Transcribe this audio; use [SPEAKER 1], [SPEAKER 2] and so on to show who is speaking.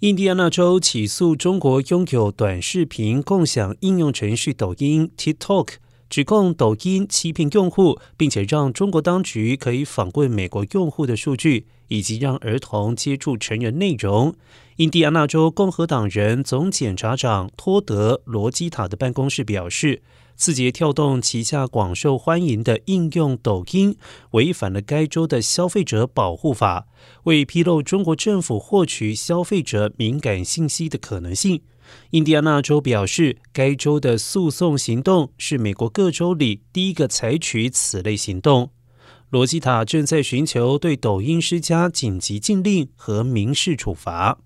[SPEAKER 1] 印第安纳州起诉中国拥有短视频共享应用程序抖音 TikTok，指控抖音欺骗用户，并且让中国当局可以访问美国用户的数据，以及让儿童接触成人内容。印第安纳州共和党人总检察长托德·罗基塔的办公室表示。字节跳动旗下广受欢迎的应用抖音违反了该州的消费者保护法，为披露中国政府获取消费者敏感信息的可能性。印第安纳州表示，该州的诉讼行动是美国各州里第一个采取此类行动。罗西塔正在寻求对抖音施加紧急禁令和民事处罚。